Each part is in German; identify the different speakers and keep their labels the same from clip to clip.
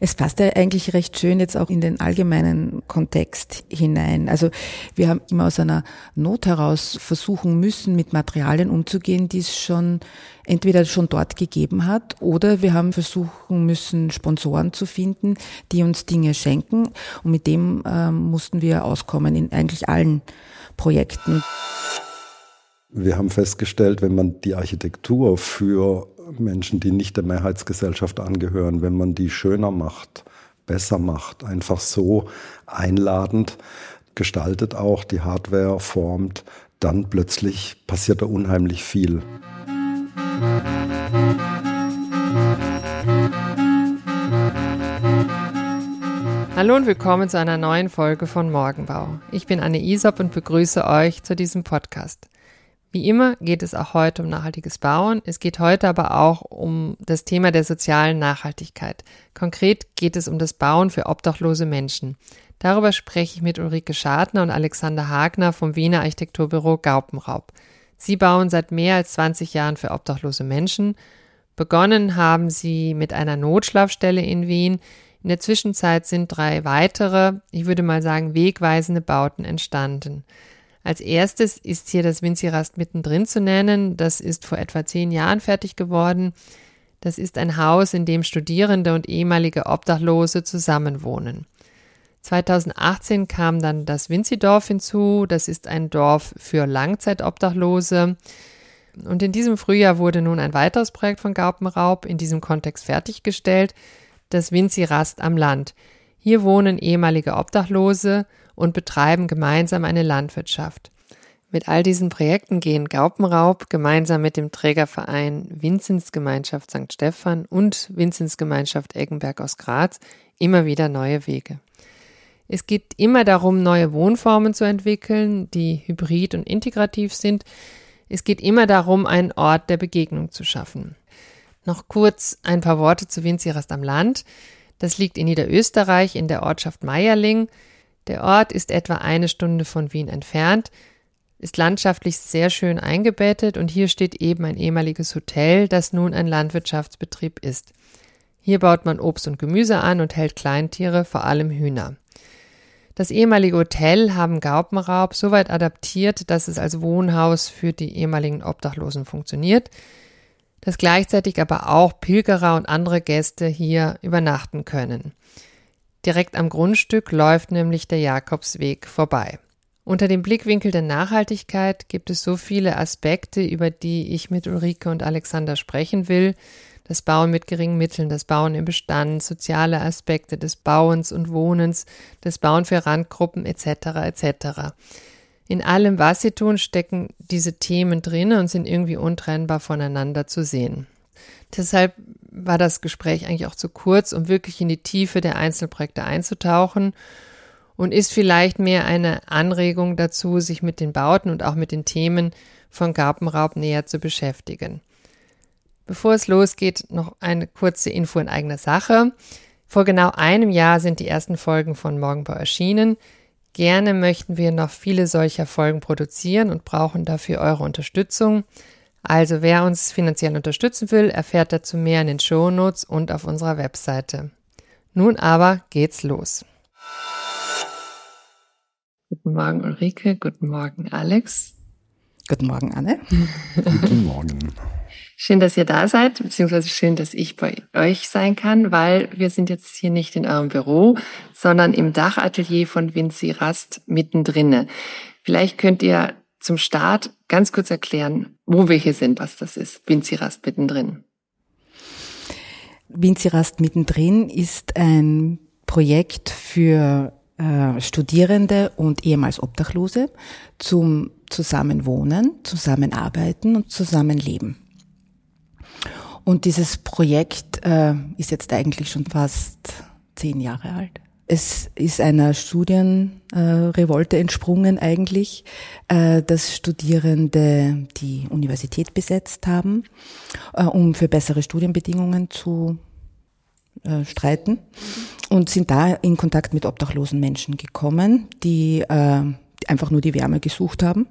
Speaker 1: Es passt ja eigentlich recht schön jetzt auch in den allgemeinen Kontext hinein. Also wir haben immer aus einer Not heraus versuchen müssen, mit Materialien umzugehen, die es schon entweder schon dort gegeben hat oder wir haben versuchen müssen, Sponsoren zu finden, die uns Dinge schenken. Und mit dem ähm, mussten wir auskommen in eigentlich allen Projekten.
Speaker 2: Wir haben festgestellt, wenn man die Architektur für Menschen, die nicht der Mehrheitsgesellschaft angehören, wenn man die schöner macht, besser macht, einfach so einladend gestaltet auch, die Hardware formt, dann plötzlich passiert da unheimlich viel.
Speaker 3: Hallo und willkommen zu einer neuen Folge von Morgenbau. Ich bin Anne Isop und begrüße euch zu diesem Podcast. Wie immer geht es auch heute um nachhaltiges Bauen. Es geht heute aber auch um das Thema der sozialen Nachhaltigkeit. Konkret geht es um das Bauen für obdachlose Menschen. Darüber spreche ich mit Ulrike Schadner und Alexander Hagner vom Wiener Architekturbüro Gaupenraub. Sie bauen seit mehr als 20 Jahren für obdachlose Menschen. Begonnen haben sie mit einer Notschlafstelle in Wien. In der Zwischenzeit sind drei weitere, ich würde mal sagen, wegweisende Bauten entstanden. Als erstes ist hier das Vinci-Rast mittendrin zu nennen. Das ist vor etwa zehn Jahren fertig geworden. Das ist ein Haus, in dem Studierende und ehemalige Obdachlose zusammenwohnen. 2018 kam dann das Vinci-Dorf hinzu. Das ist ein Dorf für Langzeitobdachlose. Und in diesem Frühjahr wurde nun ein weiteres Projekt von Gaupenraub in diesem Kontext fertiggestellt, das Vinci-Rast am Land. Hier wohnen ehemalige Obdachlose und betreiben gemeinsam eine Landwirtschaft. Mit all diesen Projekten gehen Gaupenraub gemeinsam mit dem Trägerverein Vinzensgemeinschaft St. Stephan und Vinzensgemeinschaft Eggenberg aus Graz immer wieder neue Wege. Es geht immer darum, neue Wohnformen zu entwickeln, die hybrid und integrativ sind. Es geht immer darum, einen Ort der Begegnung zu schaffen. Noch kurz ein paar Worte zu Winzirast am Land. Das liegt in Niederösterreich in der Ortschaft Meierling. Der Ort ist etwa eine Stunde von Wien entfernt, ist landschaftlich sehr schön eingebettet und hier steht eben ein ehemaliges Hotel, das nun ein Landwirtschaftsbetrieb ist. Hier baut man Obst und Gemüse an und hält Kleintiere, vor allem Hühner. Das ehemalige Hotel haben Gaupenraub soweit adaptiert, dass es als Wohnhaus für die ehemaligen Obdachlosen funktioniert, dass gleichzeitig aber auch Pilgerer und andere Gäste hier übernachten können. Direkt am Grundstück läuft nämlich der Jakobsweg vorbei. Unter dem Blickwinkel der Nachhaltigkeit gibt es so viele Aspekte, über die ich mit Ulrike und Alexander sprechen will. Das Bauen mit geringen Mitteln, das Bauen im Bestand, soziale Aspekte des Bauens und Wohnens, das Bauen für Randgruppen etc. etc. In allem, was sie tun, stecken diese Themen drin und sind irgendwie untrennbar voneinander zu sehen. Deshalb war das Gespräch eigentlich auch zu kurz, um wirklich in die Tiefe der Einzelprojekte einzutauchen und ist vielleicht mehr eine Anregung dazu, sich mit den Bauten und auch mit den Themen von Gartenraub näher zu beschäftigen. Bevor es losgeht, noch eine kurze Info in eigener Sache. Vor genau einem Jahr sind die ersten Folgen von Morgenbau erschienen. Gerne möchten wir noch viele solcher Folgen produzieren und brauchen dafür eure Unterstützung. Also wer uns finanziell unterstützen will, erfährt dazu mehr in den Shownotes und auf unserer Webseite. Nun aber geht's los. Guten Morgen Ulrike, guten Morgen Alex.
Speaker 1: Guten Morgen Anne.
Speaker 2: guten Morgen.
Speaker 3: Schön, dass ihr da seid, beziehungsweise schön, dass ich bei euch sein kann, weil wir sind jetzt hier nicht in eurem Büro, sondern im Dachatelier von Vinci Rast mittendrin. Vielleicht könnt ihr zum Start ganz kurz erklären, wo wir hier sind, was das ist. Vinci-Rast mittendrin.
Speaker 1: Vinci-Rast mittendrin ist ein Projekt für äh, Studierende und ehemals Obdachlose zum Zusammenwohnen, Zusammenarbeiten und Zusammenleben. Und dieses Projekt äh, ist jetzt eigentlich schon fast zehn Jahre alt. Es ist einer Studienrevolte entsprungen eigentlich, äh, dass Studierende die Universität besetzt haben, äh, um für bessere Studienbedingungen zu äh, streiten und sind da in Kontakt mit obdachlosen Menschen gekommen, die einfach nur die Wärme gesucht haben.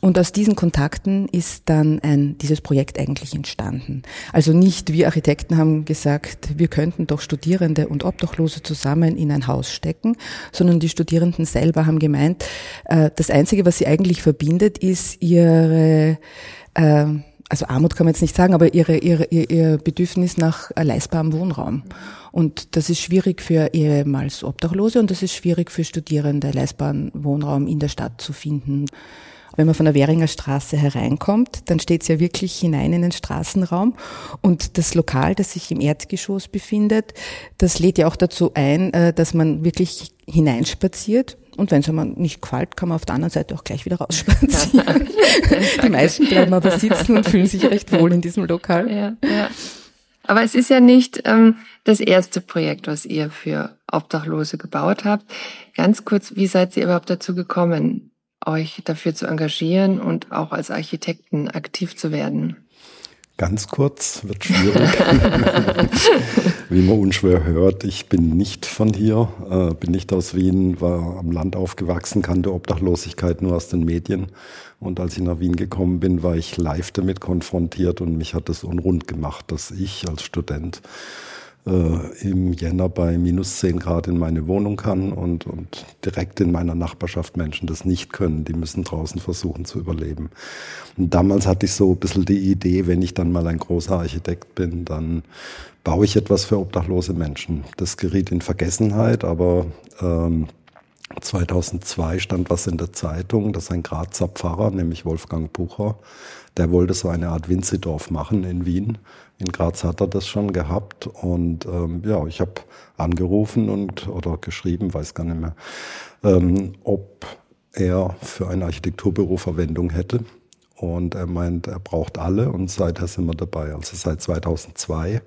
Speaker 1: Und aus diesen Kontakten ist dann ein, dieses Projekt eigentlich entstanden. Also nicht wir Architekten haben gesagt, wir könnten doch Studierende und Obdachlose zusammen in ein Haus stecken, sondern die Studierenden selber haben gemeint, äh, das Einzige, was sie eigentlich verbindet, ist ihre äh, also Armut kann man jetzt nicht sagen, aber ihre, ihre, ihr, ihr Bedürfnis nach leistbarem Wohnraum. Und das ist schwierig für ehemals Obdachlose und das ist schwierig für Studierende, leistbaren Wohnraum in der Stadt zu finden. Wenn man von der Währinger Straße hereinkommt, dann steht es ja wirklich hinein in den Straßenraum. Und das Lokal, das sich im Erdgeschoss befindet, das lädt ja auch dazu ein, äh, dass man wirklich hineinspaziert. Und wenn es einem nicht gefällt, kann man auf der anderen Seite auch gleich wieder rausspazieren. Die meisten bleiben aber sitzen und fühlen sich recht wohl in diesem Lokal.
Speaker 3: Ja, ja. Aber es ist ja nicht ähm, das erste Projekt, was ihr für Obdachlose gebaut habt. Ganz kurz, wie seid ihr überhaupt dazu gekommen, euch dafür zu engagieren und auch als Architekten aktiv zu werden?
Speaker 2: Ganz kurz, wird schwierig. Wie man unschwer hört, ich bin nicht von hier, äh, bin nicht aus Wien, war am Land aufgewachsen, kannte Obdachlosigkeit nur aus den Medien. Und als ich nach Wien gekommen bin, war ich live damit konfrontiert und mich hat es unrund gemacht, dass ich als Student äh, im Jänner bei minus 10 Grad in meine Wohnung kann und, und direkt in meiner Nachbarschaft Menschen das nicht können. Die müssen draußen versuchen zu überleben. Und damals hatte ich so ein bisschen die Idee, wenn ich dann mal ein großer Architekt bin, dann baue ich etwas für obdachlose Menschen. Das geriet in Vergessenheit, aber ähm, 2002 stand was in der Zeitung, dass ein Grazer Pfarrer, nämlich Wolfgang Bucher, der wollte so eine Art Winzidorf machen in Wien. In Graz hat er das schon gehabt und ähm, ja, ich habe angerufen und oder geschrieben, weiß gar nicht mehr, ähm, ob er für ein Architekturbüro Verwendung hätte. Und er meint, er braucht alle und seither sind wir dabei, also seit 2002.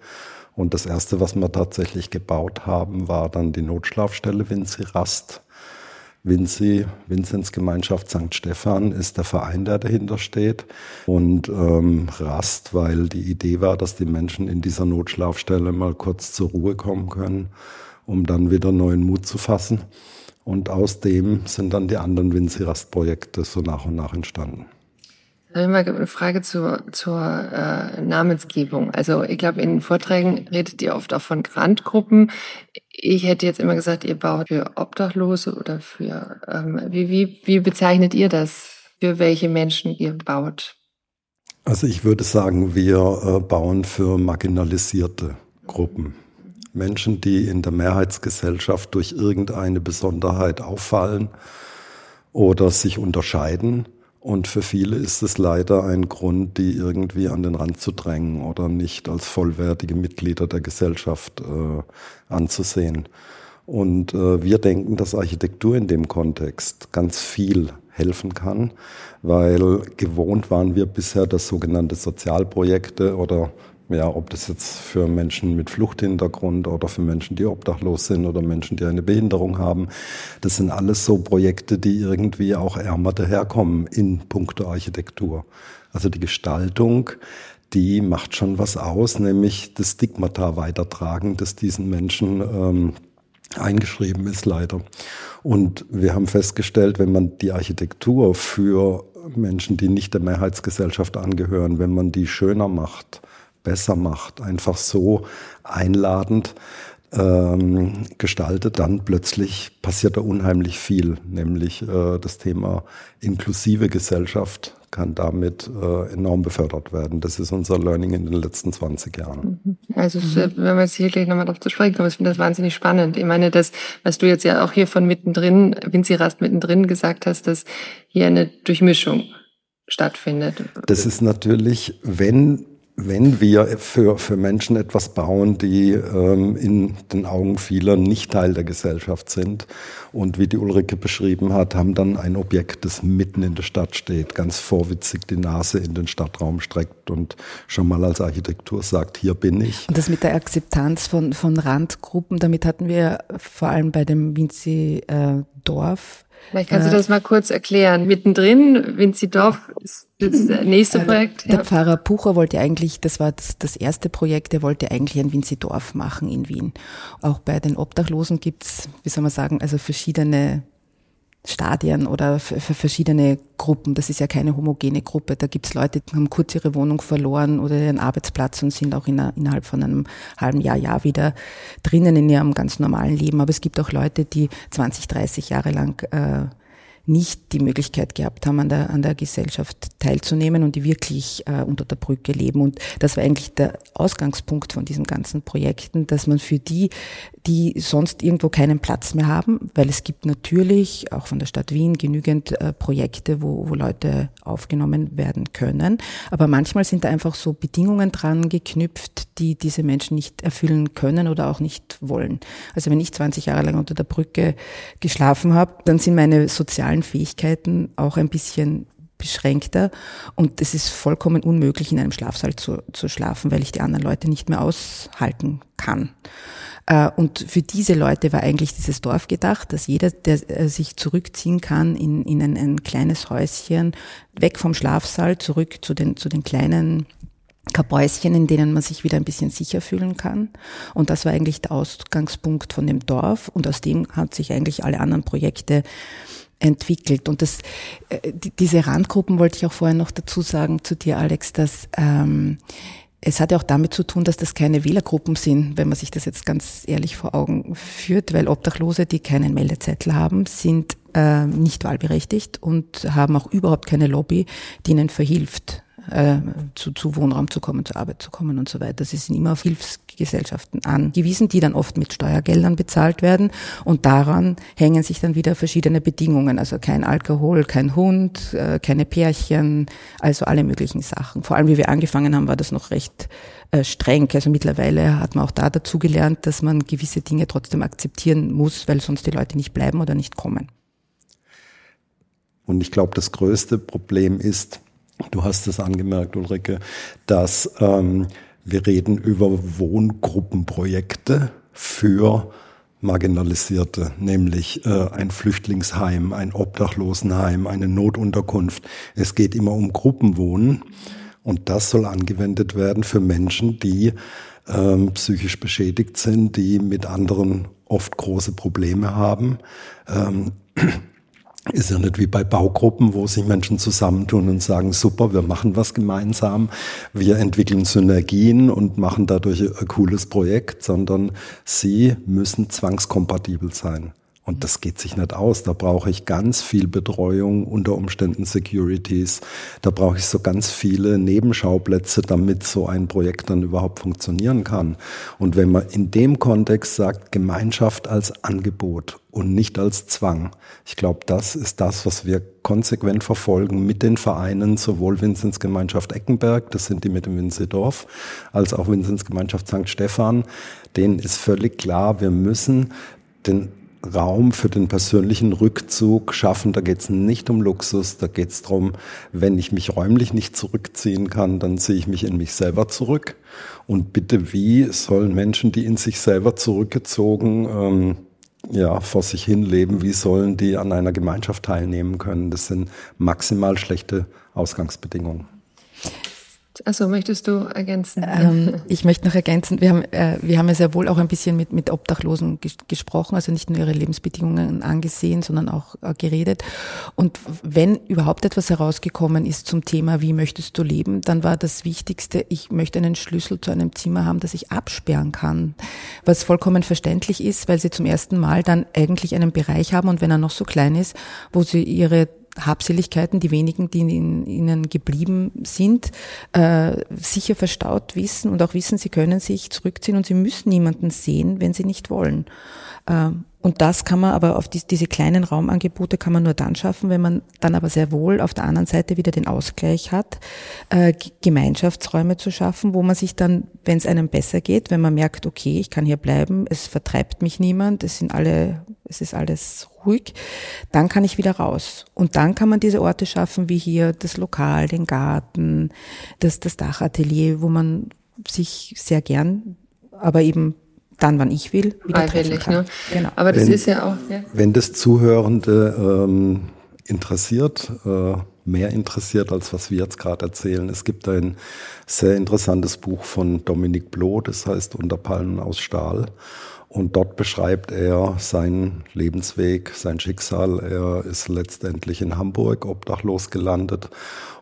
Speaker 2: Und das erste, was wir tatsächlich gebaut haben, war dann die Notschlafstelle Vinci Rast Vinci, Vinzenz Gemeinschaft St. Stephan ist der Verein, der dahinter steht. Und ähm, Rast, weil die Idee war, dass die Menschen in dieser Notschlafstelle mal kurz zur Ruhe kommen können, um dann wieder neuen Mut zu fassen. Und aus dem sind dann die anderen Vinci Rast-Projekte so nach und nach entstanden.
Speaker 3: Ich habe mal eine Frage zur, zur äh, Namensgebung. Also ich glaube, in Vorträgen redet ihr oft auch von Grantgruppen. Ich hätte jetzt immer gesagt, ihr baut für Obdachlose oder für ähm, wie, wie, wie bezeichnet ihr das? Für welche Menschen ihr baut?
Speaker 2: Also ich würde sagen, wir äh, bauen für marginalisierte Gruppen. Menschen, die in der Mehrheitsgesellschaft durch irgendeine Besonderheit auffallen oder sich unterscheiden und für viele ist es leider ein Grund, die irgendwie an den Rand zu drängen oder nicht als vollwertige Mitglieder der Gesellschaft äh, anzusehen. Und äh, wir denken, dass Architektur in dem Kontext ganz viel helfen kann, weil gewohnt waren wir bisher, dass sogenannte Sozialprojekte oder ja, ob das jetzt für Menschen mit Fluchthintergrund oder für Menschen, die obdachlos sind oder Menschen, die eine Behinderung haben, das sind alles so Projekte, die irgendwie auch ärmer daherkommen in puncto Architektur. Also die Gestaltung, die macht schon was aus, nämlich das Stigmata weitertragen, das diesen Menschen ähm, eingeschrieben ist, leider. Und wir haben festgestellt, wenn man die Architektur für Menschen, die nicht der Mehrheitsgesellschaft angehören, wenn man die schöner macht, besser macht, einfach so einladend ähm, gestaltet, dann plötzlich passiert da unheimlich viel, nämlich äh, das Thema inklusive Gesellschaft kann damit äh, enorm befördert werden. Das ist unser Learning in den letzten 20 Jahren.
Speaker 3: Mhm. Also mhm. wenn wir jetzt hier gleich nochmal drauf zu sprechen kommen, ich finde das wahnsinnig spannend. Ich meine, das, was du jetzt ja auch hier von mittendrin, Vinci Rast mittendrin gesagt hast, dass hier eine Durchmischung stattfindet.
Speaker 2: Das ist natürlich, wenn wenn wir für, für Menschen etwas bauen, die ähm, in den Augen vieler nicht Teil der Gesellschaft sind und wie die Ulrike beschrieben hat, haben dann ein Objekt, das mitten in der Stadt steht, ganz vorwitzig die Nase in den Stadtraum streckt und schon mal als Architektur sagt, hier bin ich.
Speaker 1: Und das mit der Akzeptanz von, von Randgruppen, damit hatten wir vor allem bei dem Vinci äh, Dorf
Speaker 3: Vielleicht kannst du das mal kurz erklären. Mittendrin, Winzidorf ist das nächste äh, Projekt.
Speaker 1: Der ja. Pfarrer Pucher wollte eigentlich, das war das, das erste Projekt, der wollte eigentlich ein Winzidorf machen in Wien. Auch bei den Obdachlosen gibt's, wie soll man sagen, also verschiedene Stadien oder für, verschiedene Gruppen. Das ist ja keine homogene Gruppe. Da gibt's Leute, die haben kurz ihre Wohnung verloren oder ihren Arbeitsplatz und sind auch in, innerhalb von einem halben Jahr, Jahr wieder drinnen in ihrem ganz normalen Leben. Aber es gibt auch Leute, die 20, 30 Jahre lang äh, nicht die Möglichkeit gehabt haben, an der, an der Gesellschaft teilzunehmen und die wirklich äh, unter der Brücke leben. Und das war eigentlich der Ausgangspunkt von diesen ganzen Projekten, dass man für die, die sonst irgendwo keinen Platz mehr haben, weil es gibt natürlich auch von der Stadt Wien genügend äh, Projekte, wo, wo Leute aufgenommen werden können. Aber manchmal sind da einfach so Bedingungen dran geknüpft, die diese Menschen nicht erfüllen können oder auch nicht wollen. Also wenn ich 20 Jahre lang unter der Brücke geschlafen habe, dann sind meine sozialen sozialen Fähigkeiten auch ein bisschen beschränkter und es ist vollkommen unmöglich, in einem Schlafsaal zu, zu schlafen, weil ich die anderen Leute nicht mehr aushalten kann. Äh, und für diese Leute war eigentlich dieses Dorf gedacht, dass jeder, der äh, sich zurückziehen kann in, in ein, ein kleines Häuschen, weg vom Schlafsaal, zurück zu den, zu den kleinen Kabäuschen, in denen man sich wieder ein bisschen sicher fühlen kann. Und das war eigentlich der Ausgangspunkt von dem Dorf. Und aus dem hat sich eigentlich alle anderen Projekte entwickelt. Und das, äh, diese Randgruppen wollte ich auch vorher noch dazu sagen zu dir, Alex, dass ähm, es hat ja auch damit zu tun, dass das keine Wählergruppen sind, wenn man sich das jetzt ganz ehrlich vor Augen führt, weil Obdachlose, die keinen Meldezettel haben, sind äh, nicht wahlberechtigt und haben auch überhaupt keine Lobby, die ihnen verhilft äh, zu, zu Wohnraum zu kommen, zur Arbeit zu kommen und so weiter. Sie sind immer auf Hilfsgesellschaften angewiesen, die dann oft mit Steuergeldern bezahlt werden und daran hängen sich dann wieder verschiedene Bedingungen, also kein Alkohol, kein Hund, äh, keine Pärchen, also alle möglichen Sachen. Vor allem, wie wir angefangen haben, war das noch recht äh, streng. Also mittlerweile hat man auch da dazu gelernt, dass man gewisse Dinge trotzdem akzeptieren muss, weil sonst die Leute nicht bleiben oder nicht kommen.
Speaker 2: Und ich glaube, das größte Problem ist, Du hast es angemerkt, Ulrike, dass ähm, wir reden über Wohngruppenprojekte für Marginalisierte, nämlich äh, ein Flüchtlingsheim, ein Obdachlosenheim, eine Notunterkunft. Es geht immer um Gruppenwohnen und das soll angewendet werden für Menschen, die ähm, psychisch beschädigt sind, die mit anderen oft große Probleme haben. Ähm, ist ja nicht wie bei Baugruppen, wo sich Menschen zusammentun und sagen, super, wir machen was gemeinsam, wir entwickeln Synergien und machen dadurch ein cooles Projekt, sondern sie müssen zwangskompatibel sein. Und das geht sich nicht aus. Da brauche ich ganz viel Betreuung, unter Umständen Securities. Da brauche ich so ganz viele Nebenschauplätze, damit so ein Projekt dann überhaupt funktionieren kann. Und wenn man in dem Kontext sagt, Gemeinschaft als Angebot und nicht als Zwang, ich glaube, das ist das, was wir konsequent verfolgen mit den Vereinen, sowohl Vinzensgemeinschaft Eckenberg, das sind die mit dem Winzedorf, als auch Vinzensgemeinschaft St. Stephan. Denen ist völlig klar, wir müssen den Raum für den persönlichen Rückzug schaffen. Da geht es nicht um Luxus, da geht es darum, wenn ich mich räumlich nicht zurückziehen kann, dann ziehe ich mich in mich selber zurück. Und bitte, wie sollen Menschen, die in sich selber zurückgezogen ähm, ja, vor sich hin leben, wie sollen die an einer Gemeinschaft teilnehmen können? Das sind maximal schlechte Ausgangsbedingungen.
Speaker 3: Also möchtest du ergänzen?
Speaker 1: Ähm, ich möchte noch ergänzen, wir haben, äh, wir haben ja sehr wohl auch ein bisschen mit, mit Obdachlosen ges gesprochen, also nicht nur ihre Lebensbedingungen angesehen, sondern auch äh, geredet. Und wenn überhaupt etwas herausgekommen ist zum Thema, wie möchtest du leben, dann war das Wichtigste, ich möchte einen Schlüssel zu einem Zimmer haben, das ich absperren kann. Was vollkommen verständlich ist, weil sie zum ersten Mal dann eigentlich einen Bereich haben und wenn er noch so klein ist, wo sie ihre Habseligkeiten, die wenigen, die in ihnen geblieben sind, äh, sicher verstaut wissen und auch wissen, sie können sich zurückziehen und sie müssen niemanden sehen, wenn sie nicht wollen. Äh, und das kann man aber auf die, diese kleinen Raumangebote kann man nur dann schaffen, wenn man dann aber sehr wohl auf der anderen Seite wieder den Ausgleich hat, äh, Gemeinschaftsräume zu schaffen, wo man sich dann, wenn es einem besser geht, wenn man merkt, okay, ich kann hier bleiben, es vertreibt mich niemand, es sind alle, es ist alles ruhig, dann kann ich wieder raus. Und dann kann man diese Orte schaffen, wie hier das Lokal, den Garten, das, das Dachatelier, wo man sich sehr gern, aber eben dann, wann ich will, wieder treffen kann. Ne?
Speaker 3: Genau. Aber das
Speaker 2: wenn,
Speaker 3: ist ja auch. Ja.
Speaker 2: Wenn das Zuhörende ähm, interessiert, äh, mehr interessiert, als was wir jetzt gerade erzählen. Es gibt ein sehr interessantes Buch von Dominique Bloh, das heißt Unter Palmen aus Stahl. Und dort beschreibt er seinen Lebensweg, sein Schicksal. Er ist letztendlich in Hamburg obdachlos gelandet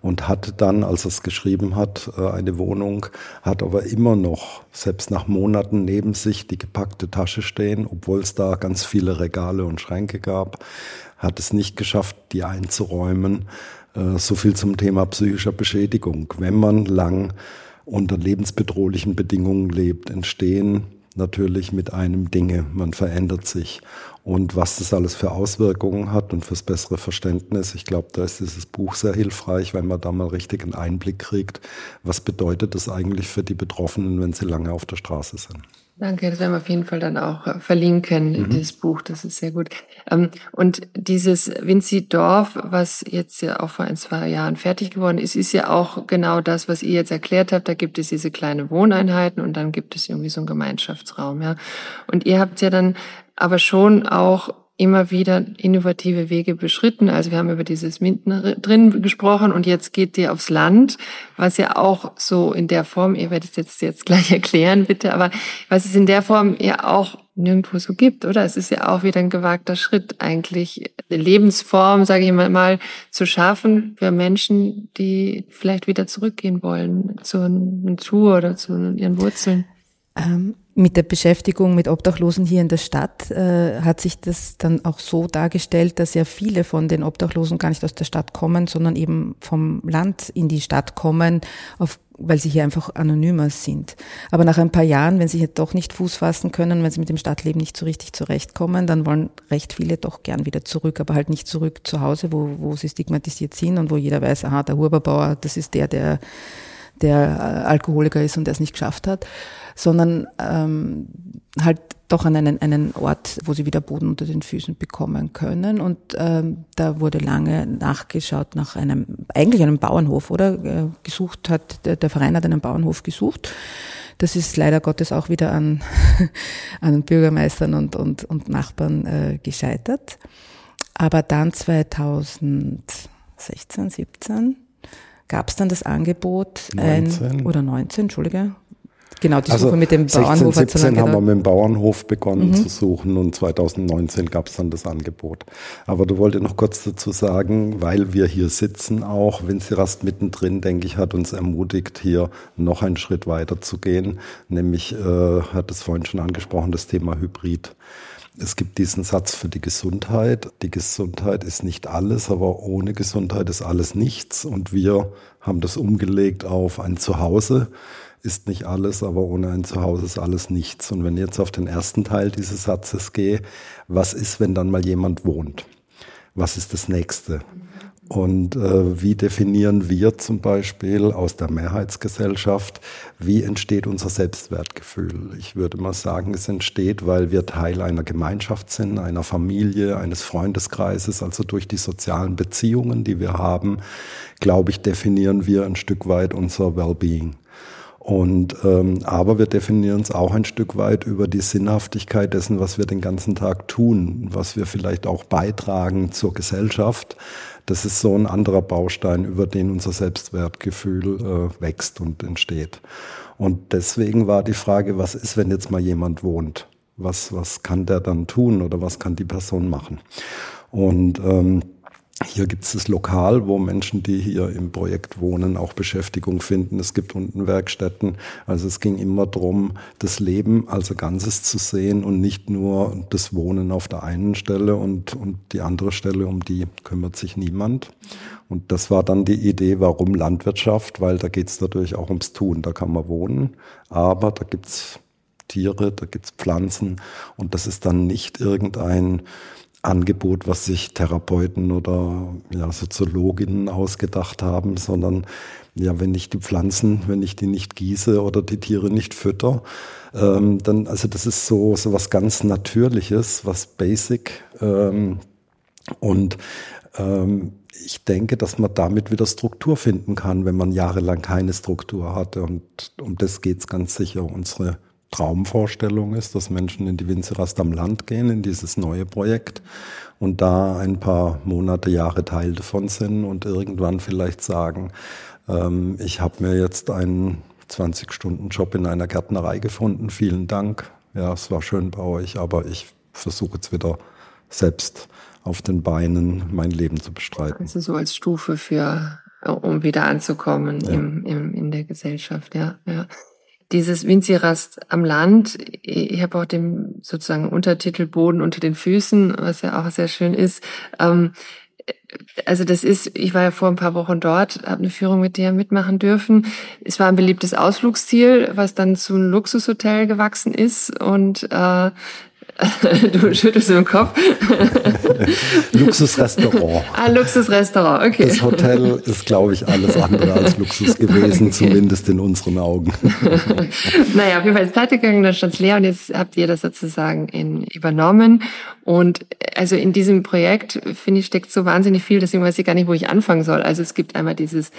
Speaker 2: und hatte dann, als er es geschrieben hat, äh, eine Wohnung, hat aber immer noch, selbst nach Monaten, neben sich die gepackte Tasche stehen, obwohl es da ganz viele Regale und Schränke gab, hat es nicht geschafft, die einzuräumen. Äh, so viel zum Thema psychischer Beschädigung. Wenn man lang unter lebensbedrohlichen Bedingungen lebt, entstehen natürlich mit einem Dinge. Man verändert sich. Und was das alles für Auswirkungen hat und fürs bessere Verständnis, ich glaube, da ist dieses Buch sehr hilfreich, weil man da mal richtig einen Einblick kriegt, was bedeutet das eigentlich für die Betroffenen, wenn sie lange auf der Straße sind.
Speaker 3: Danke, das werden wir auf jeden Fall dann auch äh, verlinken, mhm. dieses Buch, das ist sehr gut. Ähm, und dieses Vinci Dorf, was jetzt ja auch vor ein, zwei Jahren fertig geworden ist, ist ja auch genau das, was ihr jetzt erklärt habt. Da gibt es diese kleine Wohneinheiten und dann gibt es irgendwie so einen Gemeinschaftsraum, ja. Und ihr habt ja dann aber schon auch immer wieder innovative Wege beschritten. Also wir haben über dieses Minden drin gesprochen und jetzt geht ihr aufs Land, was ja auch so in der Form, ihr werdet es jetzt, jetzt gleich erklären, bitte, aber was es in der Form ja auch nirgendwo so gibt, oder? Es ist ja auch wieder ein gewagter Schritt, eigentlich eine Lebensform, sage ich mal, zu schaffen für Menschen, die vielleicht wieder zurückgehen wollen zur Natur oder zu ihren Wurzeln.
Speaker 1: Ähm, mit der Beschäftigung mit Obdachlosen hier in der Stadt äh, hat sich das dann auch so dargestellt, dass ja viele von den Obdachlosen gar nicht aus der Stadt kommen, sondern eben vom Land in die Stadt kommen, auf, weil sie hier einfach anonymer sind. Aber nach ein paar Jahren, wenn sie hier doch nicht Fuß fassen können, wenn sie mit dem Stadtleben nicht so richtig zurechtkommen, dann wollen recht viele doch gern wieder zurück, aber halt nicht zurück zu Hause, wo, wo sie stigmatisiert sind und wo jeder weiß, aha, der Huberbauer, das ist der, der der äh, Alkoholiker ist und der es nicht geschafft hat, sondern ähm, halt doch an einen, einen Ort, wo sie wieder Boden unter den Füßen bekommen können. Und ähm, da wurde lange nachgeschaut nach einem, eigentlich einem Bauernhof, oder? Äh, gesucht hat, der, der Verein hat einen Bauernhof gesucht. Das ist leider Gottes auch wieder an, an Bürgermeistern und, und, und Nachbarn äh, gescheitert. Aber dann 2016, 17 gab es dann das Angebot, 19. Ein, oder 19, Entschuldige. Genau, die
Speaker 2: also
Speaker 1: Suche mit dem
Speaker 2: 16, Bauernhof. 17 haben wir mit dem Bauernhof begonnen mhm. zu suchen und 2019 gab es dann das Angebot. Aber du wolltest noch kurz dazu sagen, weil wir hier sitzen auch, Winzirast mittendrin, denke ich, hat uns ermutigt, hier noch einen Schritt weiter zu gehen. Nämlich, äh, hat es vorhin schon angesprochen, das Thema Hybrid. Es gibt diesen Satz für die Gesundheit. Die Gesundheit ist nicht alles, aber ohne Gesundheit ist alles nichts. Und wir haben das umgelegt auf ein Zuhause ist nicht alles, aber ohne ein Zuhause ist alles nichts. Und wenn ich jetzt auf den ersten Teil dieses Satzes gehe, was ist, wenn dann mal jemand wohnt? Was ist das nächste? Und äh, wie definieren wir zum Beispiel aus der Mehrheitsgesellschaft, wie entsteht unser Selbstwertgefühl? Ich würde mal sagen, es entsteht, weil wir Teil einer Gemeinschaft sind, einer Familie, eines Freundeskreises, also durch die sozialen Beziehungen, die wir haben, glaube ich, definieren wir ein Stück weit unser Wellbeing. Und ähm, aber wir definieren uns auch ein Stück weit über die Sinnhaftigkeit dessen, was wir den ganzen Tag tun, was wir vielleicht auch beitragen zur Gesellschaft. Das ist so ein anderer Baustein, über den unser Selbstwertgefühl äh, wächst und entsteht. Und deswegen war die Frage, was ist, wenn jetzt mal jemand wohnt? Was, was kann der dann tun oder was kann die Person machen? Und ähm, hier gibt es das Lokal, wo Menschen, die hier im Projekt wohnen, auch Beschäftigung finden. Es gibt unten Werkstätten. Also es ging immer darum, das Leben als Ganzes zu sehen und nicht nur das Wohnen auf der einen Stelle und, und die andere Stelle, um die kümmert sich niemand. Und das war dann die Idee, warum Landwirtschaft, weil da geht es natürlich auch ums Tun. Da kann man wohnen, aber da gibt's Tiere, da gibt's Pflanzen und das ist dann nicht irgendein Angebot, was sich Therapeuten oder ja, Soziologinnen ausgedacht haben, sondern ja, wenn ich die Pflanzen, wenn ich die nicht gieße oder die Tiere nicht fütter, ähm, dann, also das ist so, so was ganz Natürliches, was Basic ähm, und ähm, ich denke, dass man damit wieder Struktur finden kann, wenn man jahrelang keine Struktur hatte. Und um das geht's ganz sicher. Unsere Traumvorstellung ist, dass Menschen in die Winzerast am Land gehen, in dieses neue Projekt und da ein paar Monate, Jahre Teil davon sind und irgendwann vielleicht sagen, ähm, ich habe mir jetzt einen 20-Stunden-Job in einer Gärtnerei gefunden, vielen Dank, ja, es war schön bei euch, aber ich versuche jetzt wieder selbst auf den Beinen mein Leben zu bestreiten.
Speaker 3: Also so als Stufe für, um wieder anzukommen ja. im, im, in der Gesellschaft, ja, ja. Dieses Winzirast am Land, ich habe auch den sozusagen Untertitel Boden unter den Füßen, was ja auch sehr schön ist. Ähm, also das ist, ich war ja vor ein paar Wochen dort, habe eine Führung mit dir mitmachen dürfen. Es war ein beliebtes Ausflugsziel, was dann zu einem Luxushotel gewachsen ist und äh, Du schüttelst im Kopf.
Speaker 2: Luxusrestaurant.
Speaker 3: Ah, Luxusrestaurant, okay.
Speaker 2: Das Hotel ist, glaube ich, alles andere als Luxus gewesen, okay. zumindest in unseren Augen.
Speaker 3: naja, auf jeden Fall ist pleite gegangen, dann stand es leer und jetzt habt ihr das sozusagen in, übernommen. Und also in diesem Projekt, finde ich, steckt so wahnsinnig viel, deswegen weiß ich gar nicht, wo ich anfangen soll. Also es gibt einmal dieses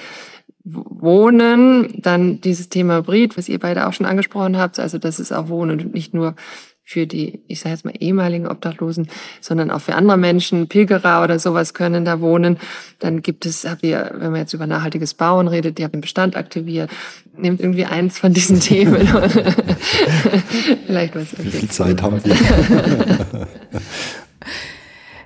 Speaker 3: Wohnen, dann dieses Thema Hybrid, was ihr beide auch schon angesprochen habt, also das ist auch Wohnen und nicht nur für die, ich sage jetzt mal ehemaligen Obdachlosen, sondern auch für andere Menschen, Pilgerer oder sowas können da wohnen. Dann gibt es, habt ihr, wenn man jetzt über nachhaltiges Bauen redet, ihr habt den Bestand aktiviert, nehmt irgendwie eins von diesen Themen.
Speaker 2: Vielleicht was. Wie viel Zeit haben wir?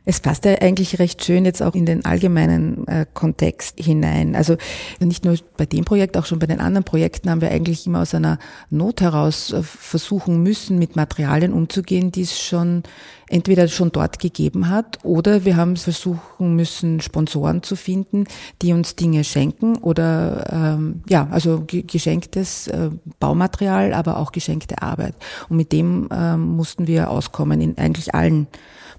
Speaker 1: Es passt ja eigentlich recht schön jetzt auch in den allgemeinen äh, Kontext hinein. Also nicht nur bei dem Projekt, auch schon bei den anderen Projekten haben wir eigentlich immer aus einer Not heraus äh, versuchen müssen, mit Materialien umzugehen, die es schon entweder schon dort gegeben hat oder wir haben versuchen müssen, Sponsoren zu finden, die uns Dinge schenken oder ähm, ja, also geschenktes äh, Baumaterial, aber auch geschenkte Arbeit. Und mit dem ähm, mussten wir auskommen in eigentlich allen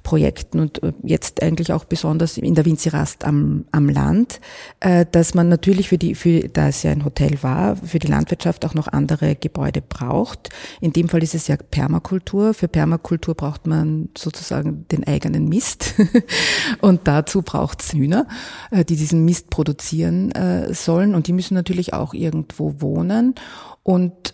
Speaker 1: Projekten und äh, jetzt eigentlich auch besonders in der Winzirast am, am Land, äh, dass man natürlich für die, für, da es ja ein Hotel war, für die Landwirtschaft auch noch andere Gebäude braucht. In dem Fall ist es ja Permakultur. Für Permakultur braucht man sozusagen den eigenen Mist und dazu braucht es Hühner, äh, die diesen Mist produzieren sollen und die müssen natürlich auch irgendwo wohnen und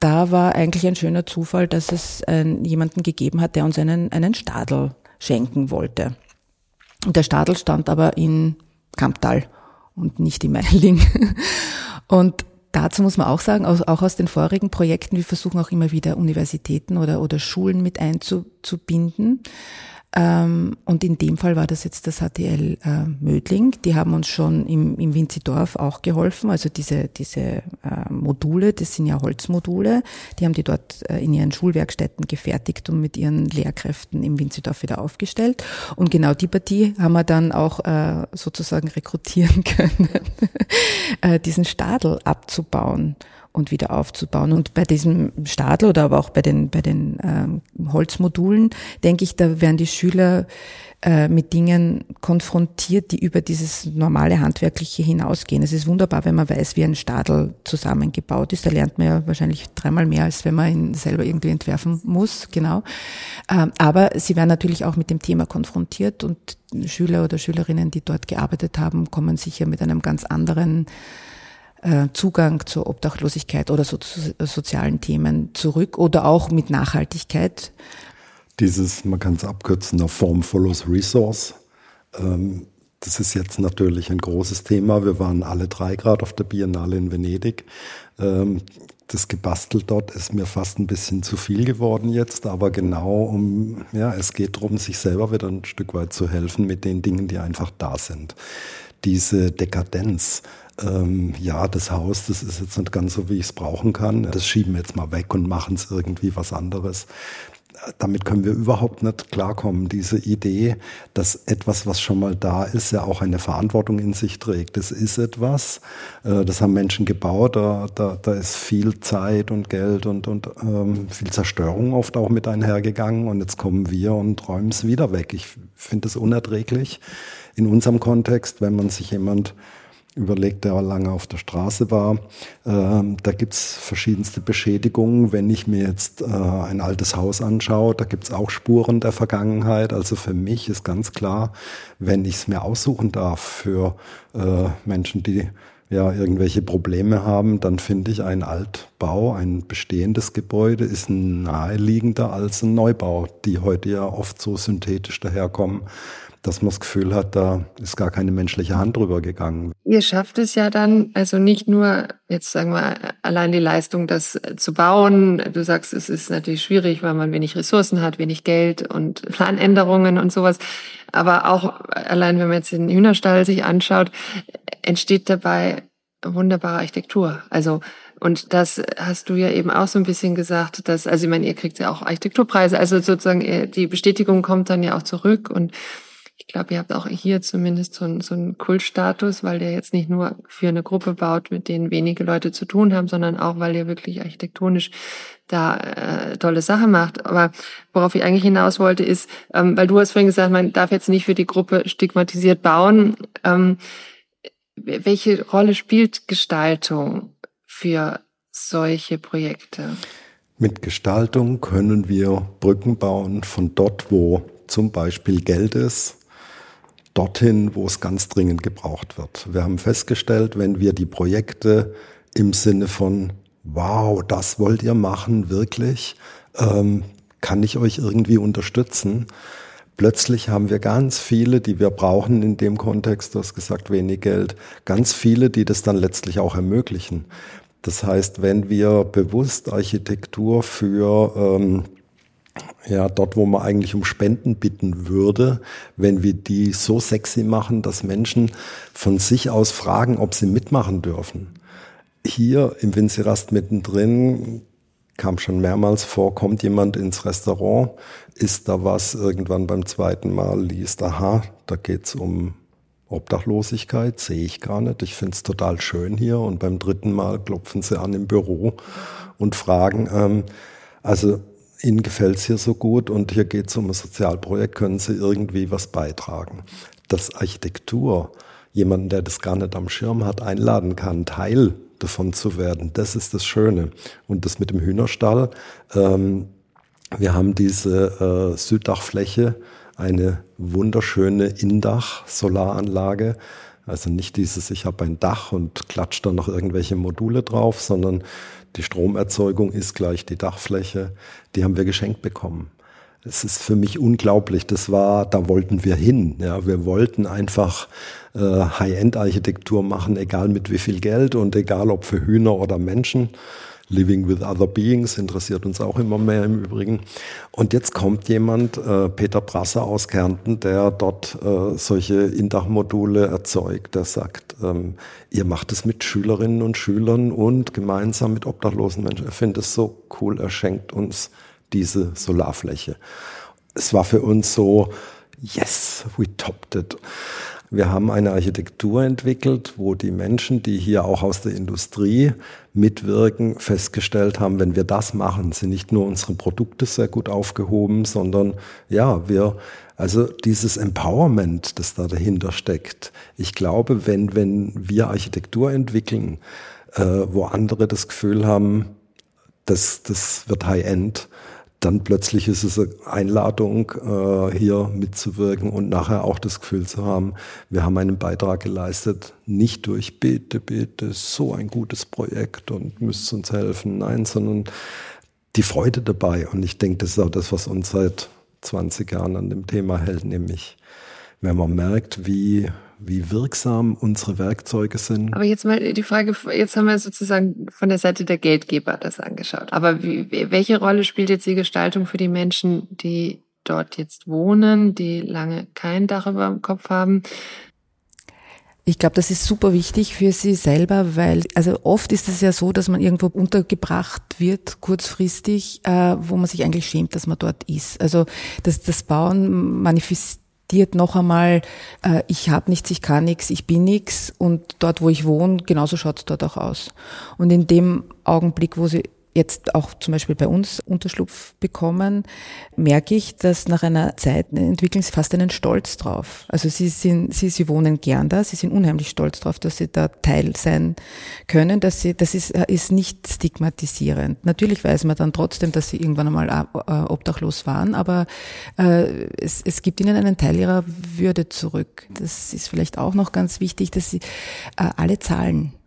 Speaker 1: da war eigentlich ein schöner Zufall, dass es äh, jemanden gegeben hat, der uns einen, einen Stadel schenken wollte. Und der Stadel stand aber in Kamptal und nicht in Meiling. Und dazu muss man auch sagen, auch aus den vorigen Projekten, wir versuchen auch immer wieder Universitäten oder, oder Schulen mit einzubinden. Ähm, und in dem Fall war das jetzt das HTL äh, Mödling. Die haben uns schon im, im Winzidorf auch geholfen. Also diese, diese äh, Module, das sind ja Holzmodule, die haben die dort äh, in ihren Schulwerkstätten gefertigt und mit ihren Lehrkräften im Winzidorf wieder aufgestellt. Und genau die Partie haben wir dann auch äh, sozusagen rekrutieren können, äh, diesen Stadel abzubauen und wieder aufzubauen. Und bei diesem Stadel oder aber auch bei den, bei den ähm, Holzmodulen, denke ich, da werden die Schüler äh, mit Dingen konfrontiert, die über dieses normale Handwerkliche hinausgehen. Es ist wunderbar, wenn man weiß, wie ein Stadel zusammengebaut ist. Da lernt man ja wahrscheinlich dreimal mehr, als wenn man ihn selber irgendwie entwerfen muss, genau. Ähm, aber sie werden natürlich auch mit dem Thema konfrontiert und Schüler oder Schülerinnen, die dort gearbeitet haben, kommen sicher mit einem ganz anderen Zugang zur Obdachlosigkeit oder so, zu sozialen Themen zurück oder auch mit Nachhaltigkeit.
Speaker 2: Dieses, man kann es abkürzen, eine Form follows Resource. Ähm, das ist jetzt natürlich ein großes Thema. Wir waren alle drei gerade auf der Biennale in Venedig. Ähm, das gebastelt dort ist mir fast ein bisschen zu viel geworden jetzt, aber genau um, ja, es geht darum, sich selber wieder ein Stück weit zu helfen mit den Dingen, die einfach da sind. Diese Dekadenz, ähm, ja, das Haus, das ist jetzt nicht ganz so, wie ich es brauchen kann. Das schieben wir jetzt mal weg und machen es irgendwie was anderes. Damit können wir überhaupt nicht klarkommen. Diese Idee, dass etwas, was schon mal da ist, ja auch eine Verantwortung in sich trägt. Das ist etwas, äh, das haben Menschen gebaut, da, da, da ist viel Zeit und Geld und, und ähm, viel Zerstörung oft auch mit einhergegangen. Und jetzt kommen wir und räumen es wieder weg. Ich finde es unerträglich in unserem Kontext, wenn man sich jemand überlegt, der lange auf der Straße war. Ähm, da gibt's verschiedenste Beschädigungen. Wenn ich mir jetzt äh, ein altes Haus anschaue, da gibt's auch Spuren der Vergangenheit. Also für mich ist ganz klar, wenn ich es mir aussuchen darf für äh, Menschen, die ja irgendwelche Probleme haben, dann finde ich ein Altbau, ein bestehendes Gebäude ist naheliegender als ein Neubau, die heute ja oft so synthetisch daherkommen dass man das Gefühl hat, da ist gar keine menschliche Hand drüber gegangen.
Speaker 3: Ihr schafft es ja dann, also nicht nur jetzt sagen wir allein die Leistung, das zu bauen. Du sagst, es ist natürlich schwierig, weil man wenig Ressourcen hat, wenig Geld und Planänderungen und sowas. Aber auch allein, wenn man jetzt den Hühnerstall sich anschaut, entsteht dabei wunderbare Architektur. Also und das hast du ja eben auch so ein bisschen gesagt, dass, also ich meine, ihr kriegt ja auch Architekturpreise, also sozusagen die Bestätigung kommt dann ja auch zurück und ich glaube, ihr habt auch hier zumindest so, einen, so einen Kultstatus, weil der jetzt nicht nur für eine Gruppe baut, mit denen wenige Leute zu tun haben, sondern auch, weil ihr wirklich architektonisch da äh, tolle Sachen macht. Aber worauf ich eigentlich hinaus wollte, ist, ähm, weil du hast vorhin gesagt, man darf jetzt nicht für die Gruppe stigmatisiert bauen. Ähm, welche Rolle spielt Gestaltung für solche Projekte?
Speaker 2: Mit Gestaltung können wir Brücken bauen von dort, wo zum Beispiel Geld ist, dorthin, wo es ganz dringend gebraucht wird. Wir haben festgestellt, wenn wir die Projekte im Sinne von, wow, das wollt ihr machen, wirklich, ähm, kann ich euch irgendwie unterstützen, plötzlich haben wir ganz viele, die wir brauchen in dem Kontext, du hast gesagt, wenig Geld, ganz viele, die das dann letztlich auch ermöglichen. Das heißt, wenn wir bewusst Architektur für ähm, ja, dort, wo man eigentlich um Spenden bitten würde, wenn wir die so sexy machen, dass Menschen von sich aus fragen, ob sie mitmachen dürfen. Hier im Winzirast mittendrin kam schon mehrmals vor, kommt jemand ins Restaurant, isst da was, irgendwann beim zweiten Mal liest, aha, da geht's um Obdachlosigkeit, sehe ich gar nicht, ich find's total schön hier und beim dritten Mal klopfen sie an im Büro und fragen, ähm, also Ihnen gefällt's hier so gut und hier geht's um ein Sozialprojekt, können Sie irgendwie was beitragen? Dass Architektur jemanden, der das gar nicht am Schirm hat, einladen kann, Teil davon zu werden. Das ist das Schöne. Und das mit dem Hühnerstall. Ähm, wir haben diese äh, Süddachfläche, eine wunderschöne Indach-Solaranlage. Also nicht dieses, ich habe ein Dach und klatsche dann noch irgendwelche Module drauf, sondern die Stromerzeugung ist gleich die Dachfläche. Die haben wir geschenkt bekommen. Es ist für mich unglaublich. Das war, da wollten wir hin. Ja, wir wollten einfach äh, High-End-Architektur machen, egal mit wie viel Geld und egal ob für Hühner oder Menschen. Living with Other Beings interessiert uns auch immer mehr im Übrigen. Und jetzt kommt jemand, äh, Peter Brasser aus Kärnten, der dort äh, solche Indach-Module erzeugt, der sagt, ähm, ihr macht es mit Schülerinnen und Schülern und gemeinsam mit obdachlosen Menschen. Er findet es so cool, er schenkt uns diese Solarfläche. Es war für uns so, yes, we topped it. Wir haben eine Architektur entwickelt, wo die Menschen, die hier auch aus der Industrie mitwirken, festgestellt haben, wenn wir das machen, sind nicht nur unsere Produkte sehr gut aufgehoben, sondern ja, wir, also dieses Empowerment, das da dahinter steckt. Ich glaube, wenn, wenn wir Architektur entwickeln, äh, wo andere das Gefühl haben, das, das wird High-End, dann plötzlich ist es eine Einladung, äh, hier mitzuwirken und nachher auch das Gefühl zu haben, wir haben einen Beitrag geleistet, nicht durch bitte, bitte, so ein gutes Projekt und müsst uns helfen, nein, sondern die Freude dabei. Und ich denke, das ist auch das, was uns seit 20 Jahren an dem Thema hält, nämlich wenn man merkt, wie wie wirksam unsere Werkzeuge sind.
Speaker 3: Aber jetzt mal die Frage, jetzt haben wir sozusagen von der Seite der Geldgeber das angeschaut. Aber wie, welche Rolle spielt jetzt die Gestaltung für die Menschen, die dort jetzt wohnen, die lange kein Dach über dem Kopf haben?
Speaker 1: Ich glaube, das ist super wichtig für sie selber, weil also oft ist es ja so, dass man irgendwo untergebracht wird, kurzfristig, äh, wo man sich eigentlich schämt, dass man dort ist. Also das, das Bauen manifestiert reflektiert noch einmal, äh, ich habe nichts, ich kann nichts, ich bin nichts und dort, wo ich wohne, genauso schaut es dort auch aus. Und in dem Augenblick, wo sie jetzt auch zum Beispiel bei uns Unterschlupf bekommen, merke ich, dass nach einer Zeit entwickeln sie fast einen Stolz drauf. Also sie sind, sie, sie wohnen gern da, sie sind unheimlich stolz drauf, dass sie da Teil sein können, dass sie, das ist, ist nicht stigmatisierend. Natürlich weiß man dann trotzdem, dass sie irgendwann einmal äh, obdachlos waren, aber äh, es, es gibt ihnen einen Teil ihrer Würde zurück. Das ist vielleicht auch noch ganz wichtig, dass sie äh, alle zahlen Äh,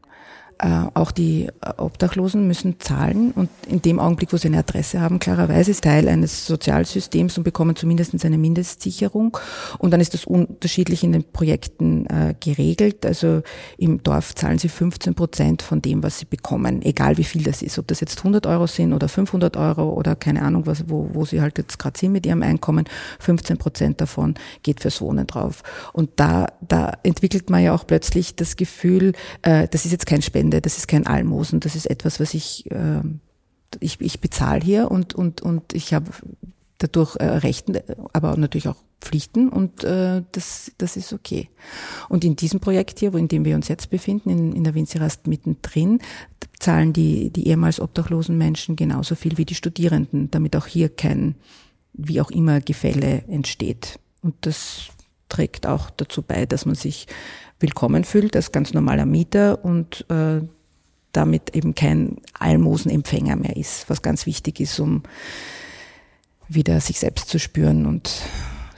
Speaker 1: auch die Obdachlosen müssen zahlen und in dem Augenblick, wo sie eine Adresse haben, klarerweise ist Teil eines Sozialsystems und bekommen zumindest eine Mindestsicherung. Und dann ist das unterschiedlich in den Projekten äh, geregelt. Also im Dorf zahlen sie 15 Prozent von dem, was sie bekommen, egal wie viel das ist. Ob das jetzt 100 Euro sind oder 500 Euro oder keine Ahnung, was, wo, wo sie halt jetzt gerade sind mit ihrem Einkommen, 15 Prozent davon geht fürs Wohnen drauf. Und da, da entwickelt man ja auch plötzlich das Gefühl, äh, das ist jetzt kein Spende, das ist kein Almosen, das ist etwas, was ich, äh, ich, ich bezahle hier und, und, und ich habe dadurch äh, Rechten, aber natürlich auch Pflichten und äh, das, das ist okay. Und in diesem Projekt hier, wo in dem wir uns jetzt befinden, in, in der Winzerast mittendrin, zahlen die, die ehemals obdachlosen Menschen genauso viel wie die Studierenden, damit auch hier kein, wie auch immer, Gefälle entsteht. Und das trägt auch dazu bei, dass man sich willkommen fühlt als ganz normaler Mieter und äh, damit eben kein Almosenempfänger mehr ist, was ganz wichtig ist, um wieder sich selbst zu spüren und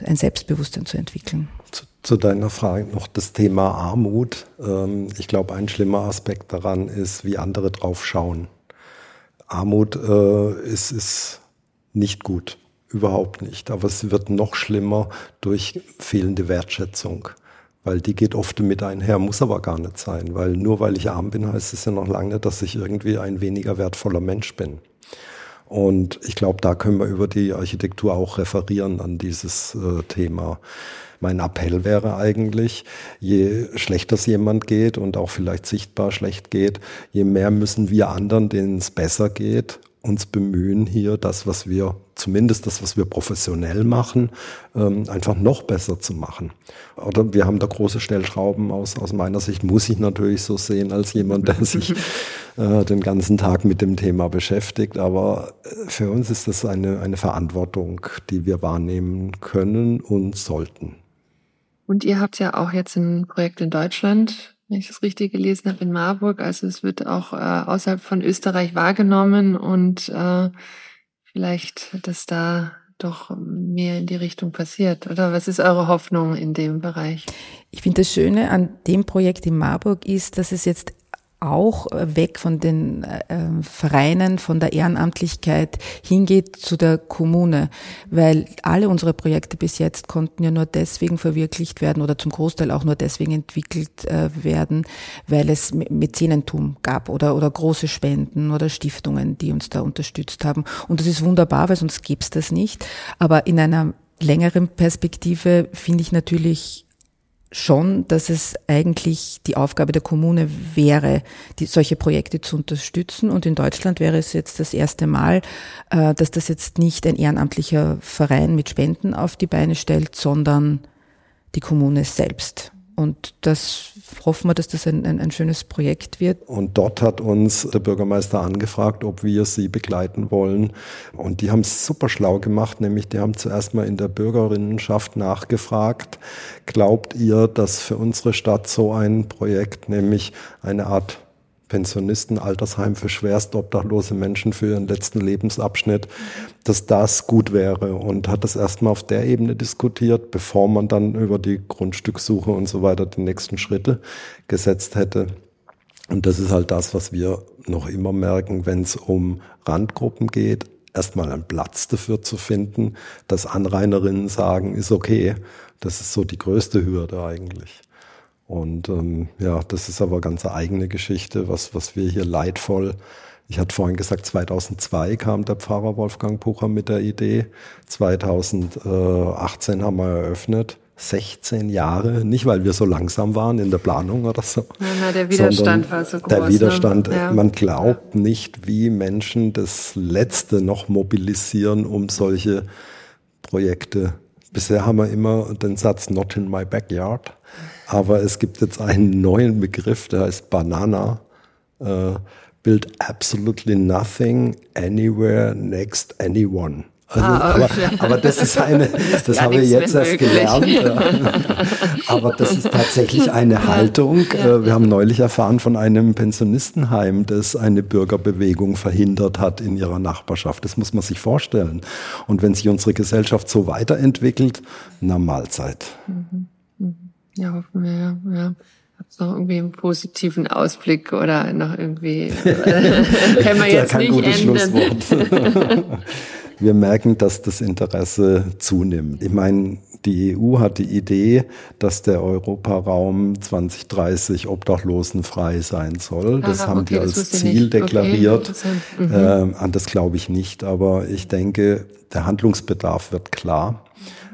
Speaker 1: ein Selbstbewusstsein zu entwickeln.
Speaker 2: Zu, zu deiner Frage noch das Thema Armut. Ähm, ich glaube, ein schlimmer Aspekt daran ist, wie andere drauf schauen. Armut äh, ist, ist nicht gut, überhaupt nicht. Aber es wird noch schlimmer durch fehlende Wertschätzung weil die geht oft mit einher, muss aber gar nicht sein, weil nur weil ich arm bin, heißt es ja noch lange nicht, dass ich irgendwie ein weniger wertvoller Mensch bin. Und ich glaube, da können wir über die Architektur auch referieren an dieses äh, Thema. Mein Appell wäre eigentlich, je schlechter es jemand geht und auch vielleicht sichtbar schlecht geht, je mehr müssen wir anderen, denen es besser geht, uns bemühen, hier das, was wir, zumindest das, was wir professionell machen, ähm, einfach noch besser zu machen. Oder wir haben da große Stellschrauben aus, aus meiner Sicht, muss ich natürlich so sehen als jemand, der sich äh, den ganzen Tag mit dem Thema beschäftigt. Aber äh, für uns ist das eine, eine Verantwortung, die wir wahrnehmen können und sollten.
Speaker 3: Und ihr habt ja auch jetzt ein Projekt in Deutschland, wenn ich das richtig gelesen habe, in Marburg. Also es wird auch äh, außerhalb von Österreich wahrgenommen und äh, vielleicht, dass da doch mehr in die Richtung passiert. Oder was ist eure Hoffnung in dem Bereich?
Speaker 1: Ich finde das Schöne an dem Projekt in Marburg ist, dass es jetzt auch äh, weg von den äh, äh, Vereinen, von der Ehrenamtlichkeit hingeht zu der Kommune, weil alle unsere Projekte bis jetzt konnten ja nur deswegen verwirklicht werden oder zum Großteil auch nur deswegen entwickelt äh, werden, weil es Mäzenentum gab oder, oder große Spenden oder Stiftungen, die uns da unterstützt haben. Und das ist wunderbar, weil sonst gäbe es das nicht. Aber in einer längeren Perspektive finde ich natürlich schon, dass es eigentlich die Aufgabe der Kommune wäre, die, solche Projekte zu unterstützen. Und in Deutschland wäre es jetzt das erste Mal, äh, dass das jetzt nicht ein ehrenamtlicher Verein mit Spenden auf die Beine stellt, sondern die Kommune selbst. Und das hoffen wir, dass das ein, ein, ein, schönes Projekt wird.
Speaker 2: Und dort hat uns der Bürgermeister angefragt, ob wir sie begleiten wollen. Und die haben es super schlau gemacht, nämlich die haben zuerst mal in der Bürgerinnenschaft nachgefragt, glaubt ihr, dass für unsere Stadt so ein Projekt, nämlich eine Art Pensionisten, Altersheim für schwerst obdachlose Menschen für ihren letzten Lebensabschnitt, dass das gut wäre und hat das erstmal auf der Ebene diskutiert, bevor man dann über die Grundstückssuche und so weiter die nächsten Schritte gesetzt hätte. Und das ist halt das, was wir noch immer merken, wenn es um Randgruppen geht, erstmal einen Platz dafür zu finden, dass Anrainerinnen sagen, ist okay. Das ist so die größte Hürde eigentlich. Und ähm, ja, das ist aber ganz eigene Geschichte, was, was wir hier leidvoll. Ich hatte vorhin gesagt, 2002 kam der Pfarrer Wolfgang Pucher mit der Idee. 2018 haben wir eröffnet. 16 Jahre, nicht weil wir so langsam waren in der Planung oder so.
Speaker 3: Ja, na, der Widerstand war so groß.
Speaker 2: Der ne? Widerstand, ne? ja. man glaubt ja. nicht, wie Menschen das Letzte noch mobilisieren, um solche Projekte. Bisher haben wir immer den Satz Not in my backyard. Aber es gibt jetzt einen neuen Begriff, der heißt Banana. Äh, build absolutely nothing, anywhere, next, anyone. Also, ah, aber, aber, das ist eine, das habe ich jetzt erst gelernt. aber das ist tatsächlich eine Haltung. Ja. Äh, wir haben neulich erfahren von einem Pensionistenheim, das eine Bürgerbewegung verhindert hat in ihrer Nachbarschaft. Das muss man sich vorstellen. Und wenn sich unsere Gesellschaft so weiterentwickelt, na Mahlzeit. Mhm.
Speaker 3: Ja, hoffen wir, ja. ja. noch irgendwie einen positiven Ausblick oder noch irgendwie können wir jetzt nicht enden.
Speaker 2: wir merken, dass das Interesse zunimmt. Ich meine, die EU hat die Idee, dass der Europaraum 2030 obdachlosenfrei sein soll. Das Aha, haben okay, die als Ziel deklariert. Okay, mhm. äh, an das glaube ich nicht, aber ich denke, der Handlungsbedarf wird klar,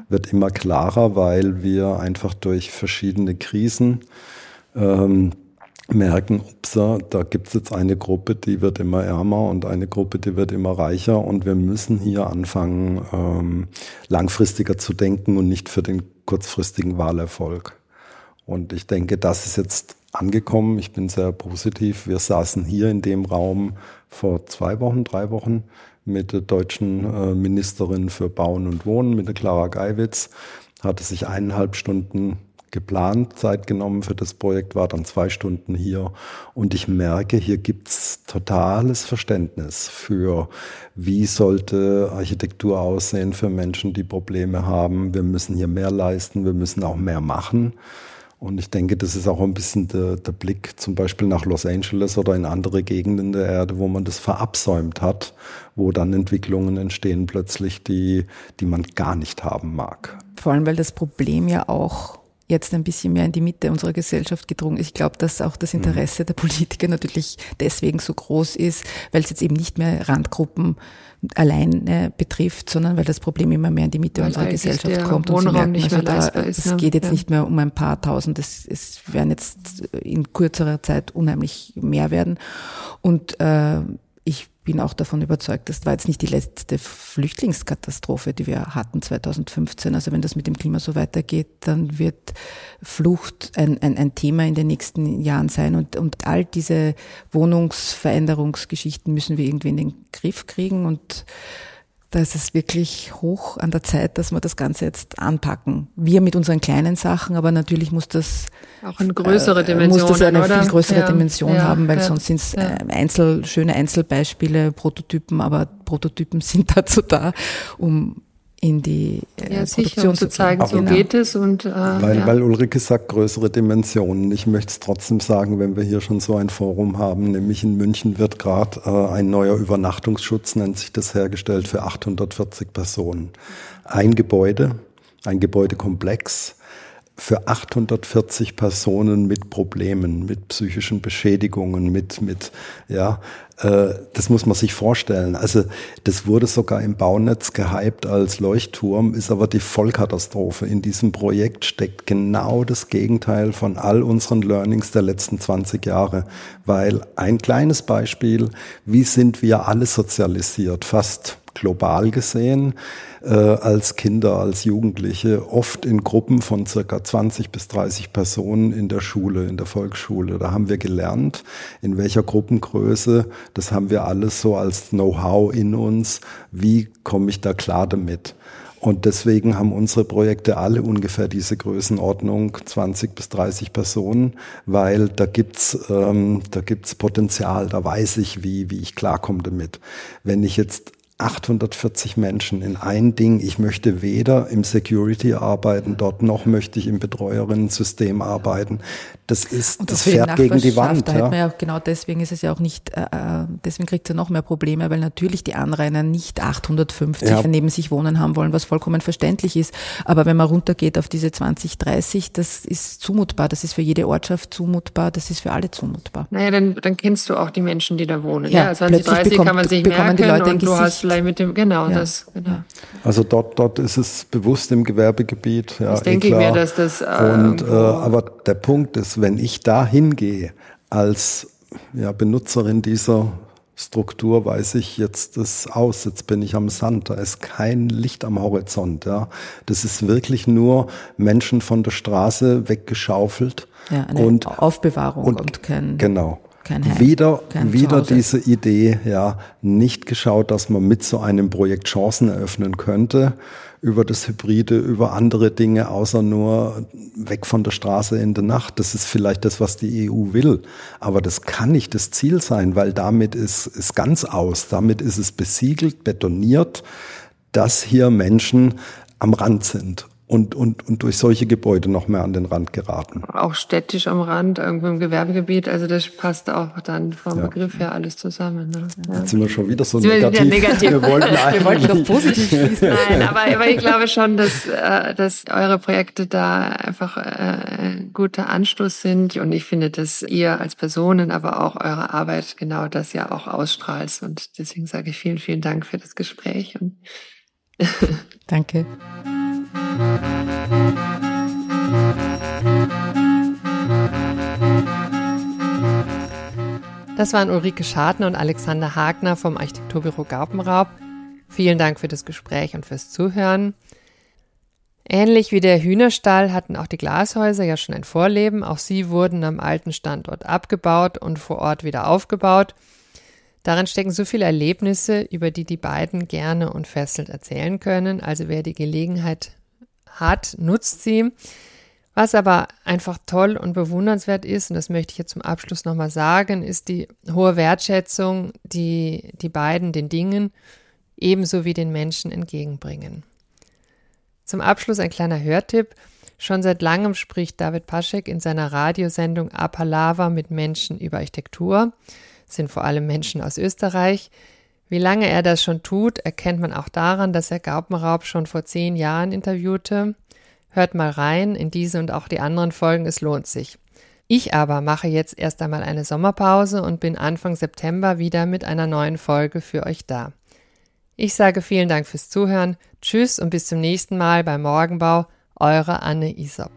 Speaker 2: wird immer klarer, weil wir einfach durch verschiedene Krisen ähm, merken, upsa, da gibt es jetzt eine Gruppe, die wird immer ärmer und eine Gruppe, die wird immer reicher und wir müssen hier anfangen, ähm, langfristiger zu denken und nicht für den kurzfristigen Wahlerfolg. Und ich denke, das ist jetzt angekommen. Ich bin sehr positiv. Wir saßen hier in dem Raum vor zwei Wochen, drei Wochen mit der deutschen äh, Ministerin für Bauen und Wohnen, mit der Clara Geiwitz, hatte sich eineinhalb Stunden geplant, Zeit genommen für das Projekt, war dann zwei Stunden hier und ich merke, hier gibt's totales Verständnis für, wie sollte Architektur aussehen für Menschen, die Probleme haben. Wir müssen hier mehr leisten, wir müssen auch mehr machen. Und ich denke, das ist auch ein bisschen der, der, Blick zum Beispiel nach Los Angeles oder in andere Gegenden der Erde, wo man das verabsäumt hat, wo dann Entwicklungen entstehen plötzlich, die, die man gar nicht haben mag.
Speaker 1: Vor allem, weil das Problem ja auch jetzt ein bisschen mehr in die Mitte unserer Gesellschaft gedrungen ist. Ich glaube, dass auch das Interesse der Politiker natürlich deswegen so groß ist, weil es jetzt eben nicht mehr Randgruppen alleine betrifft, sondern weil das Problem immer mehr in die Mitte weil unserer Gesellschaft kommt und sie merken, also da, ist, es ne? geht jetzt ja. nicht mehr um ein paar tausend, es, es werden jetzt in kürzerer Zeit unheimlich mehr werden. Und äh, ich bin auch davon überzeugt, das war jetzt nicht die letzte Flüchtlingskatastrophe, die wir hatten 2015. Also wenn das mit dem Klima so weitergeht, dann wird Flucht ein, ein, ein Thema in den nächsten Jahren sein. Und, und all diese Wohnungsveränderungsgeschichten müssen wir irgendwie in den Griff kriegen. Und da ist es wirklich hoch an der Zeit, dass wir das Ganze jetzt anpacken. Wir mit unseren kleinen Sachen, aber natürlich muss das
Speaker 3: auch eine größere Dimension,
Speaker 1: äh, muss das eine oder? viel größere ja, Dimension ja, haben, weil ja, sonst sind es äh, Einzel, schöne Einzelbeispiele, Prototypen, aber Prototypen sind dazu da, um in die äh, ja, sicher, Produktion
Speaker 3: zu zeigen, so genau. geht es. Und, äh,
Speaker 2: weil, ja. weil Ulrike sagt, größere Dimensionen. Ich möchte es trotzdem sagen, wenn wir hier schon so ein Forum haben, nämlich in München wird gerade äh, ein neuer Übernachtungsschutz, nennt sich das, hergestellt für 840 Personen. Ein Gebäude, ein Gebäudekomplex für 840 Personen mit Problemen, mit psychischen Beschädigungen, mit, mit, ja, äh, das muss man sich vorstellen. Also, das wurde sogar im Baunetz gehypt als Leuchtturm, ist aber die Vollkatastrophe. In diesem Projekt steckt genau das Gegenteil von all unseren Learnings der letzten 20 Jahre. Weil ein kleines Beispiel, wie sind wir alle sozialisiert? Fast global gesehen äh, als Kinder, als Jugendliche, oft in Gruppen von circa 20 bis 30 Personen in der Schule, in der Volksschule. Da haben wir gelernt, in welcher Gruppengröße, das haben wir alles so als Know-how in uns, wie komme ich da klar damit. Und deswegen haben unsere Projekte alle ungefähr diese Größenordnung 20 bis 30 Personen, weil da gibt's ähm, da gibt's Potenzial, da weiß ich, wie, wie ich klarkomme damit. Wenn ich jetzt 840 Menschen in ein Ding. Ich möchte weder im Security arbeiten dort, noch möchte ich im Betreuerinnen-System arbeiten. Das ist, das, das fährt gegen die Wand.
Speaker 1: Da ja. Man ja, genau deswegen ist es ja auch nicht, äh, äh deswegen kriegt es ja noch mehr Probleme, weil natürlich die Anrainer nicht 850 ja. neben sich wohnen haben wollen, was vollkommen verständlich ist. Aber wenn man runtergeht auf diese 20, 30, das ist zumutbar. Das ist für jede Ortschaft zumutbar. Das ist für alle zumutbar.
Speaker 3: Naja, dann, dann kennst du auch die Menschen, die da wohnen. Ja, ja 20, 30 bekommt, kann man sich merken die Leute und du hast vielleicht mit dem, genau, ja. das, genau.
Speaker 2: Also dort, dort ist es bewusst im Gewerbegebiet. Ja,
Speaker 3: das denke ich mir, dass das, äh,
Speaker 2: und, äh, aber der Punkt ist, wenn ich da hingehe als ja, Benutzerin dieser Struktur weiß ich jetzt das aus, jetzt bin ich am Sand, da ist kein Licht am Horizont. Ja. Das ist wirklich nur Menschen von der Straße weggeschaufelt.
Speaker 1: Ja, eine und, Aufbewahrung und, und kein.
Speaker 2: Genau. Kein Heim, wieder, kein wieder diese Idee, ja, nicht geschaut, dass man mit so einem Projekt Chancen eröffnen könnte über das Hybride, über andere Dinge, außer nur weg von der Straße in der Nacht. Das ist vielleicht das, was die EU will. Aber das kann nicht das Ziel sein, weil damit ist, ist ganz aus. Damit ist es besiegelt, betoniert, dass hier Menschen am Rand sind. Und, und, und durch solche Gebäude noch mehr an den Rand geraten.
Speaker 3: Auch städtisch am Rand, irgendwo im Gewerbegebiet, also das passt auch dann vom ja. Begriff her alles zusammen. Ne?
Speaker 2: Ja. Jetzt sind wir schon wieder so negativ. Wir, negativ.
Speaker 3: wir wollten wir wollten doch positiv schließen. Nein, aber, aber ich glaube schon, dass, äh, dass eure Projekte da einfach äh, ein guter Anstoß sind und ich finde, dass ihr als Personen, aber auch eure Arbeit genau das ja auch ausstrahlt und deswegen sage ich vielen, vielen Dank für das Gespräch. Und
Speaker 1: Danke.
Speaker 3: Das waren Ulrike Schadner und Alexander Hagner vom Architekturbüro Garpenraub. Vielen Dank für das Gespräch und fürs Zuhören. Ähnlich wie der Hühnerstall hatten auch die Glashäuser ja schon ein Vorleben. Auch sie wurden am alten Standort abgebaut und vor Ort wieder aufgebaut. Darin stecken so viele Erlebnisse, über die die beiden gerne und fesselt erzählen können. Also wer die Gelegenheit hat, nutzt sie. Was aber einfach toll und bewundernswert ist, und das möchte ich jetzt zum Abschluss nochmal sagen, ist die hohe Wertschätzung, die die beiden den Dingen ebenso wie den Menschen entgegenbringen. Zum Abschluss ein kleiner Hörtipp. Schon seit langem spricht David Paschek in seiner Radiosendung Apalava mit Menschen über Architektur sind vor allem Menschen aus Österreich. Wie lange er das schon tut, erkennt man auch daran, dass er Gaupenraub schon vor zehn Jahren interviewte. Hört mal rein in diese und auch die anderen Folgen, es lohnt sich. Ich aber mache jetzt erst einmal eine Sommerpause und bin Anfang September wieder mit einer neuen Folge für euch da. Ich sage vielen Dank fürs Zuhören, tschüss und bis zum nächsten Mal bei Morgenbau, eure Anne Isop.